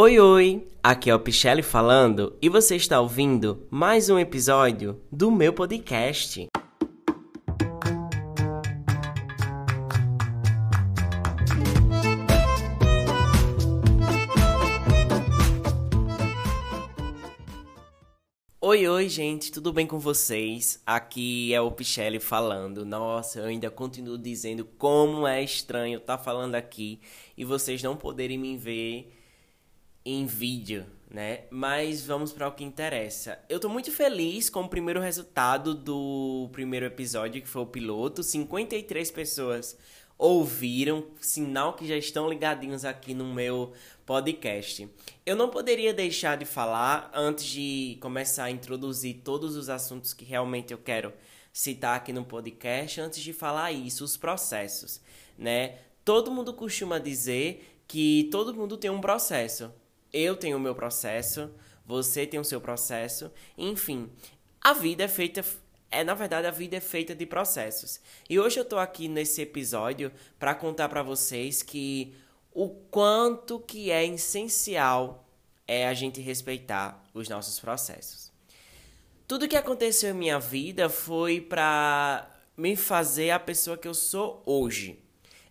Oi, oi! Aqui é o Pichelli falando e você está ouvindo mais um episódio do meu podcast. Oi, oi, gente, tudo bem com vocês? Aqui é o Pichelli falando. Nossa, eu ainda continuo dizendo como é estranho estar falando aqui e vocês não poderem me ver em vídeo, né? Mas vamos para o que interessa. Eu tô muito feliz com o primeiro resultado do primeiro episódio, que foi o piloto. 53 pessoas ouviram, sinal que já estão ligadinhos aqui no meu podcast. Eu não poderia deixar de falar antes de começar a introduzir todos os assuntos que realmente eu quero citar aqui no podcast, antes de falar isso, os processos, né? Todo mundo costuma dizer que todo mundo tem um processo. Eu tenho o meu processo, você tem o seu processo, enfim. A vida é feita é na verdade a vida é feita de processos. E hoje eu tô aqui nesse episódio para contar para vocês que o quanto que é essencial é a gente respeitar os nossos processos. Tudo que aconteceu em minha vida foi para me fazer a pessoa que eu sou hoje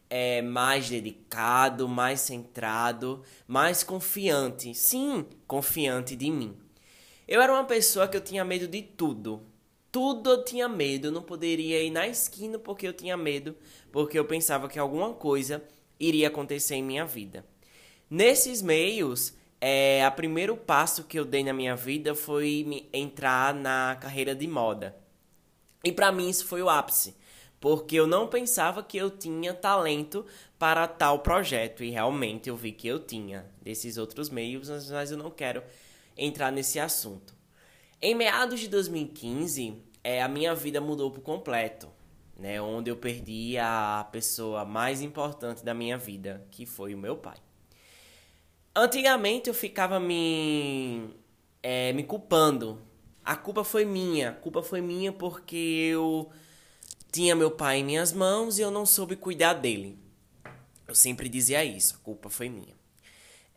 é, mais dedicado, mais centrado, mais confiante. Sim, confiante de mim. Eu era uma pessoa que eu tinha medo de tudo. Tudo eu tinha medo. Eu não poderia ir na esquina porque eu tinha medo, porque eu pensava que alguma coisa iria acontecer em minha vida. Nesses meios, é, o primeiro passo que eu dei na minha vida foi entrar na carreira de moda. E para mim isso foi o ápice porque eu não pensava que eu tinha talento para tal projeto e realmente eu vi que eu tinha desses outros meios, mas eu não quero entrar nesse assunto. Em meados de 2015, é, a minha vida mudou por completo, né, onde eu perdi a pessoa mais importante da minha vida, que foi o meu pai. Antigamente eu ficava me, é, me culpando. A culpa foi minha, a culpa foi minha porque eu tinha meu pai em minhas mãos e eu não soube cuidar dele. Eu sempre dizia isso, a culpa foi minha.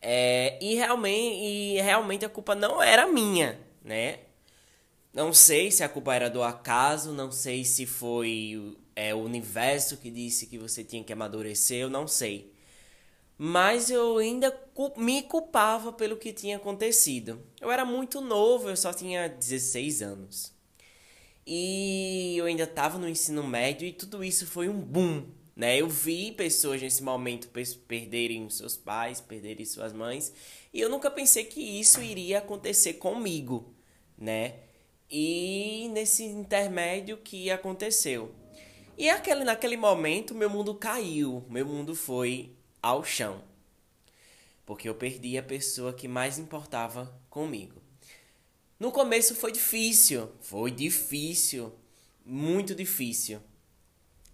É, e, realmente, e realmente a culpa não era minha, né? Não sei se a culpa era do acaso, não sei se foi é, o universo que disse que você tinha que amadurecer, eu não sei. Mas eu ainda me culpava pelo que tinha acontecido. Eu era muito novo, eu só tinha 16 anos. E eu ainda estava no ensino médio e tudo isso foi um boom, né? Eu vi pessoas nesse momento perderem seus pais, perderem suas mães, e eu nunca pensei que isso iria acontecer comigo, né? E nesse intermédio que aconteceu. E aquele, naquele momento meu mundo caiu, meu mundo foi ao chão. Porque eu perdi a pessoa que mais importava comigo. No começo foi difícil, foi difícil, muito difícil.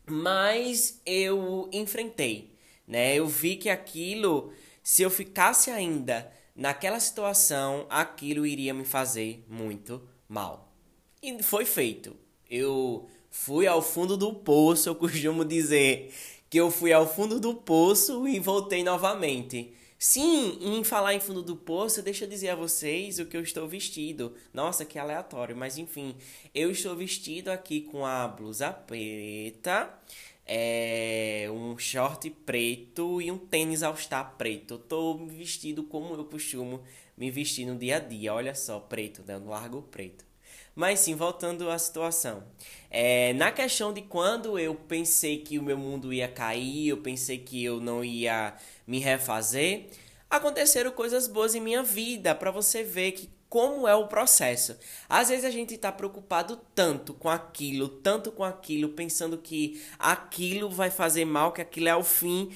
Mas eu enfrentei, né? Eu vi que aquilo, se eu ficasse ainda naquela situação, aquilo iria me fazer muito mal. E foi feito. Eu fui ao fundo do poço, eu costumo dizer que eu fui ao fundo do poço e voltei novamente. Sim, em falar em fundo do poço, deixa eu dizer a vocês o que eu estou vestido. Nossa, que aleatório, mas enfim, eu estou vestido aqui com a blusa preta, é, um short preto e um tênis All preto. Eu tô vestido como eu costumo me vestir no dia a dia. Olha só, preto, dando largo preto. Mas sim, voltando à situação. É, na questão de quando eu pensei que o meu mundo ia cair, eu pensei que eu não ia me refazer, aconteceram coisas boas em minha vida, para você ver que como é o processo. Às vezes a gente está preocupado tanto com aquilo, tanto com aquilo, pensando que aquilo vai fazer mal, que aquilo é o fim.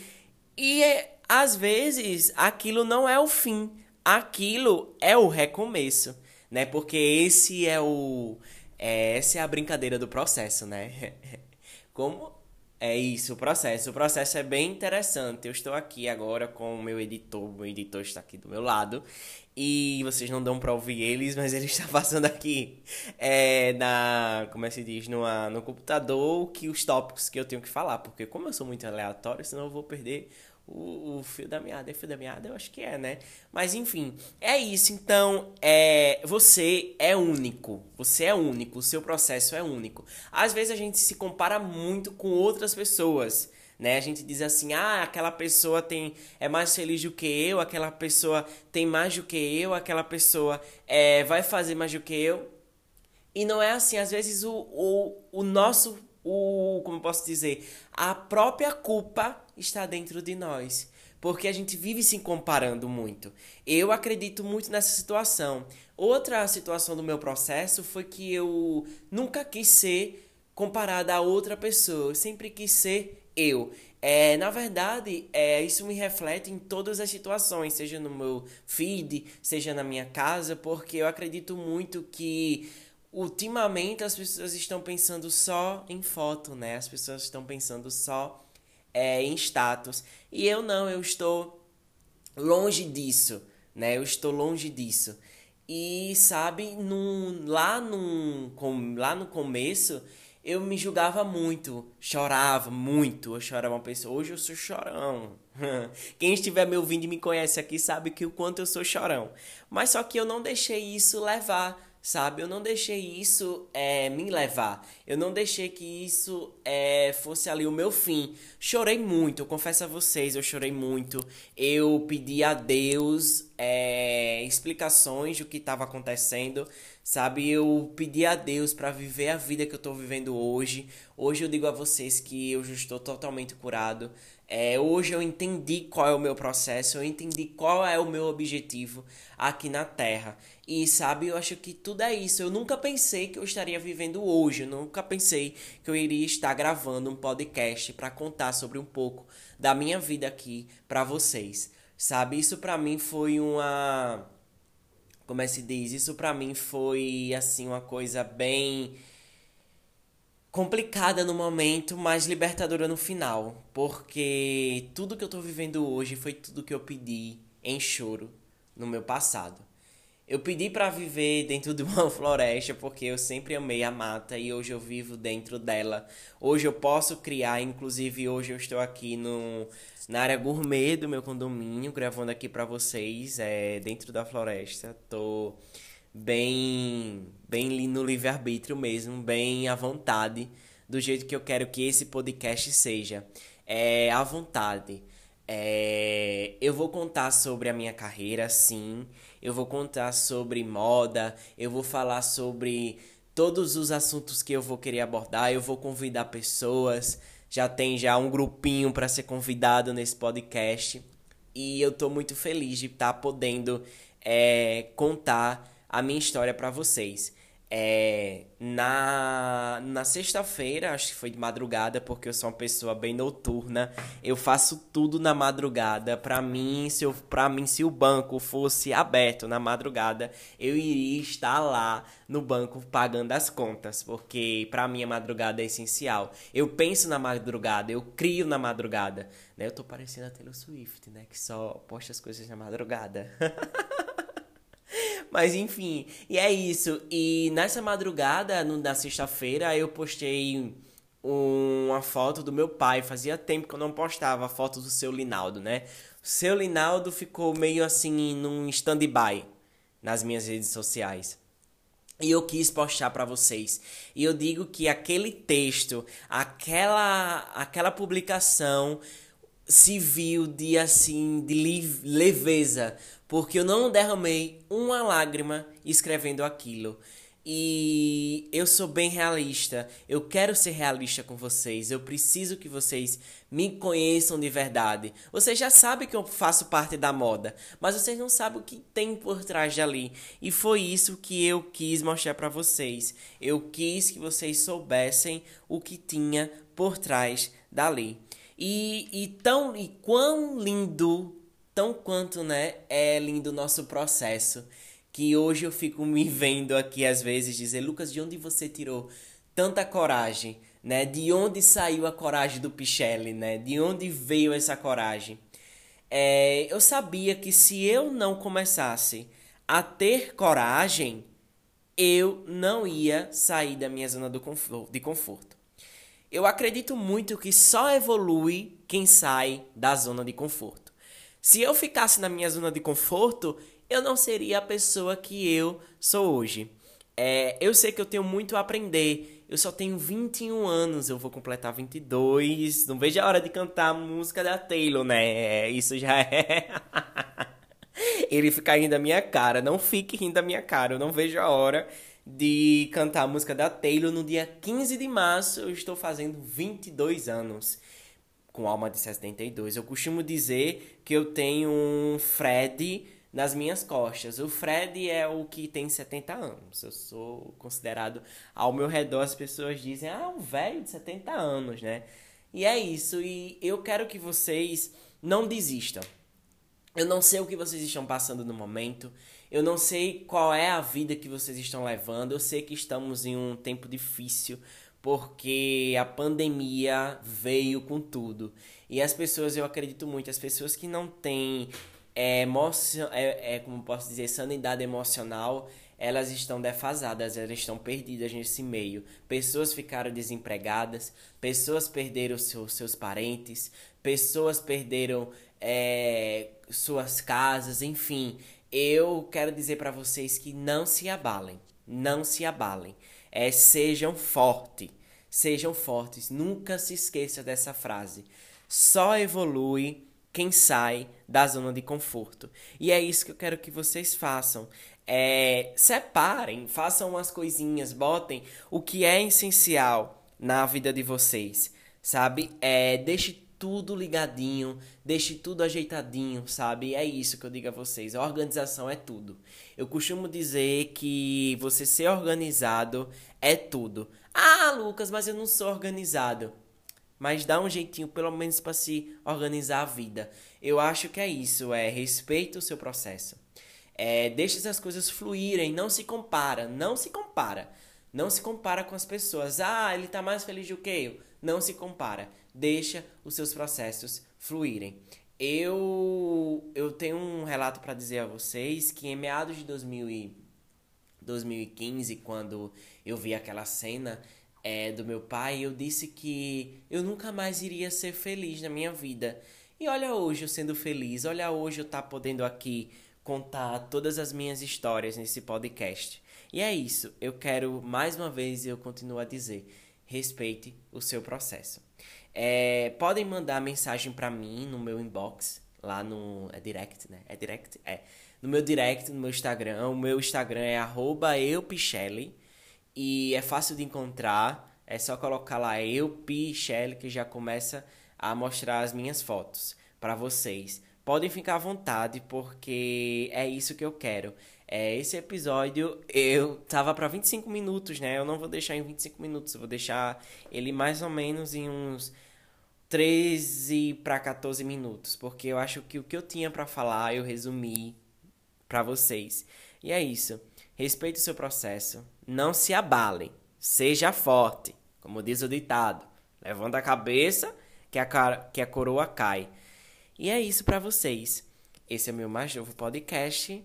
E às vezes aquilo não é o fim, aquilo é o recomeço né? Porque esse é o é, essa é a brincadeira do processo, né? Como é isso, o processo. O processo é bem interessante. Eu estou aqui agora com o meu editor. O meu editor está aqui do meu lado. E vocês não dão para ouvir eles, mas ele está passando aqui é, na. Como é que se diz? No, no computador que os tópicos que eu tenho que falar. Porque como eu sou muito aleatório, senão eu vou perder o, o fio da meada é fio da meada? Eu acho que é, né? Mas enfim, é isso. Então, é, você é único. Você é único. O seu processo é único. Às vezes a gente se compara muito com outras pessoas. Né? A gente diz assim, ah, aquela pessoa tem é mais feliz do que eu, aquela pessoa tem mais do que eu, aquela pessoa é, vai fazer mais do que eu. E não é assim, às vezes o, o, o nosso, o, como posso dizer, a própria culpa está dentro de nós. Porque a gente vive se comparando muito. Eu acredito muito nessa situação. Outra situação do meu processo foi que eu nunca quis ser comparada a outra pessoa. Eu sempre quis ser eu. É, na verdade, é, isso me reflete em todas as situações, seja no meu feed, seja na minha casa, porque eu acredito muito que ultimamente as pessoas estão pensando só em foto, né? As pessoas estão pensando só é, em status. E eu não, eu estou longe disso, né? Eu estou longe disso. E sabe, num, lá, num, com, lá no começo eu me julgava muito, chorava muito, eu chorava uma pessoa. Hoje eu sou chorão. Quem estiver me ouvindo e me conhece aqui sabe que o quanto eu sou chorão. Mas só que eu não deixei isso levar sabe? Eu não deixei isso é, me levar. Eu não deixei que isso é, fosse ali o meu fim. Chorei muito, eu confesso a vocês, eu chorei muito. Eu pedi a Deus é, explicações do que estava acontecendo, sabe? Eu pedi a Deus para viver a vida que eu estou vivendo hoje. Hoje eu digo a vocês que eu já estou totalmente curado. É, hoje eu entendi qual é o meu processo, eu entendi qual é o meu objetivo aqui na Terra. E sabe, eu acho que tudo é isso. Eu nunca pensei que eu estaria vivendo hoje, eu nunca pensei que eu iria estar gravando um podcast para contar sobre um pouco da minha vida aqui para vocês. Sabe, isso para mim foi uma como é que se diz? Isso para mim foi assim uma coisa bem complicada no momento, mas libertadora no final, porque tudo que eu tô vivendo hoje foi tudo que eu pedi em choro no meu passado. Eu pedi para viver dentro de uma floresta porque eu sempre amei a mata e hoje eu vivo dentro dela. Hoje eu posso criar, inclusive hoje eu estou aqui no, na área gourmet do meu condomínio, gravando aqui para vocês, é, dentro da floresta. Tô bem bem no livre-arbítrio mesmo, bem à vontade, do jeito que eu quero que esse podcast seja. É à vontade. É, eu vou contar sobre a minha carreira, sim. Eu vou contar sobre moda. Eu vou falar sobre todos os assuntos que eu vou querer abordar. Eu vou convidar pessoas. Já tem já um grupinho para ser convidado nesse podcast. E eu tô muito feliz de estar tá podendo é, contar a minha história para vocês. É, na na sexta-feira, acho que foi de madrugada, porque eu sou uma pessoa bem noturna. Eu faço tudo na madrugada. Para mim, se eu, para mim se o banco fosse aberto na madrugada, eu iria estar lá no banco pagando as contas, porque para mim a madrugada é essencial. Eu penso na madrugada, eu crio na madrugada, né? Eu tô parecendo a Taylor Swift, né, que só posta as coisas na madrugada. Mas enfim, e é isso. E nessa madrugada, no, na sexta-feira, eu postei uma foto do meu pai. Fazia tempo que eu não postava a foto do seu Linaldo, né? O seu Linaldo ficou meio assim num stand-by nas minhas redes sociais. E eu quis postar para vocês. E eu digo que aquele texto, aquela aquela publicação civil de assim de leveza, porque eu não derramei uma lágrima escrevendo aquilo. E eu sou bem realista. Eu quero ser realista com vocês. Eu preciso que vocês me conheçam de verdade. Vocês já sabem que eu faço parte da moda, mas vocês não sabem o que tem por trás dali. E foi isso que eu quis mostrar para vocês. Eu quis que vocês soubessem o que tinha por trás dali. E, e tão e quão lindo, tão quanto, né, é lindo o nosso processo. Que hoje eu fico me vendo aqui às vezes dizer, Lucas, de onde você tirou tanta coragem, né? De onde saiu a coragem do Pichelli, né? De onde veio essa coragem? É, eu sabia que se eu não começasse a ter coragem, eu não ia sair da minha zona do conforto, de conforto. Eu acredito muito que só evolui quem sai da zona de conforto. Se eu ficasse na minha zona de conforto, eu não seria a pessoa que eu sou hoje. É, eu sei que eu tenho muito a aprender. Eu só tenho 21 anos, eu vou completar 22. Não vejo a hora de cantar a música da Taylor, né? Isso já é. Ele fica rindo da minha cara. Não fique rindo da minha cara. Eu não vejo a hora de cantar a música da Taylor no dia 15 de março. Eu estou fazendo 22 anos com alma de 72. Eu costumo dizer que eu tenho um Fred nas minhas costas. O Fred é o que tem 70 anos. Eu sou considerado ao meu redor as pessoas dizem: "Ah, um velho de 70 anos, né?" E é isso e eu quero que vocês não desistam. Eu não sei o que vocês estão passando no momento. Eu não sei qual é a vida que vocês estão levando. Eu sei que estamos em um tempo difícil porque a pandemia veio com tudo. E as pessoas, eu acredito muito, as pessoas que não têm é, emoção, é, é, como posso dizer, sanidade emocional, elas estão defasadas, elas estão perdidas nesse meio. Pessoas ficaram desempregadas, pessoas perderam seus, seus parentes, pessoas perderam é, suas casas, enfim. Eu quero dizer para vocês que não se abalem, não se abalem. É, sejam fortes, sejam fortes. Nunca se esqueça dessa frase. Só evolui quem sai da zona de conforto. E é isso que eu quero que vocês façam. É, separem, façam umas coisinhas, botem o que é essencial na vida de vocês, sabe? É, deixe tudo ligadinho, deixe tudo ajeitadinho, sabe? É isso que eu digo a vocês. A organização é tudo. Eu costumo dizer que você ser organizado é tudo. Ah, Lucas, mas eu não sou organizado. Mas dá um jeitinho, pelo menos, para se organizar a vida. Eu acho que é isso, é respeita o seu processo. É, deixa essas coisas fluírem, não se compara, não se compara. Não se compara com as pessoas. Ah, ele tá mais feliz do que eu. Não se compara deixa os seus processos fluírem. Eu, eu tenho um relato para dizer a vocês que em meados de 2000 e 2015, quando eu vi aquela cena é, do meu pai, eu disse que eu nunca mais iria ser feliz na minha vida. E olha hoje eu sendo feliz, olha hoje eu estar tá podendo aqui contar todas as minhas histórias nesse podcast. E é isso, eu quero mais uma vez eu continuo a dizer, respeite o seu processo. É, podem mandar mensagem para mim no meu inbox, lá no. É direct, né? É direct? É. No meu direct, no meu Instagram. O meu Instagram é eupichelli. E é fácil de encontrar. É só colocar lá eupichelli que já começa a mostrar as minhas fotos para vocês. Podem ficar à vontade, porque é isso que eu quero. É, esse episódio eu tava para 25 minutos, né? Eu não vou deixar em 25 minutos, eu vou deixar ele mais ou menos em uns 13 para 14 minutos, porque eu acho que o que eu tinha para falar eu resumi para vocês. E é isso. Respeite o seu processo, não se abale, seja forte, como diz o ditado. Levanta a cabeça que a, cara, que a coroa cai. E é isso para vocês. Esse é o meu mais novo podcast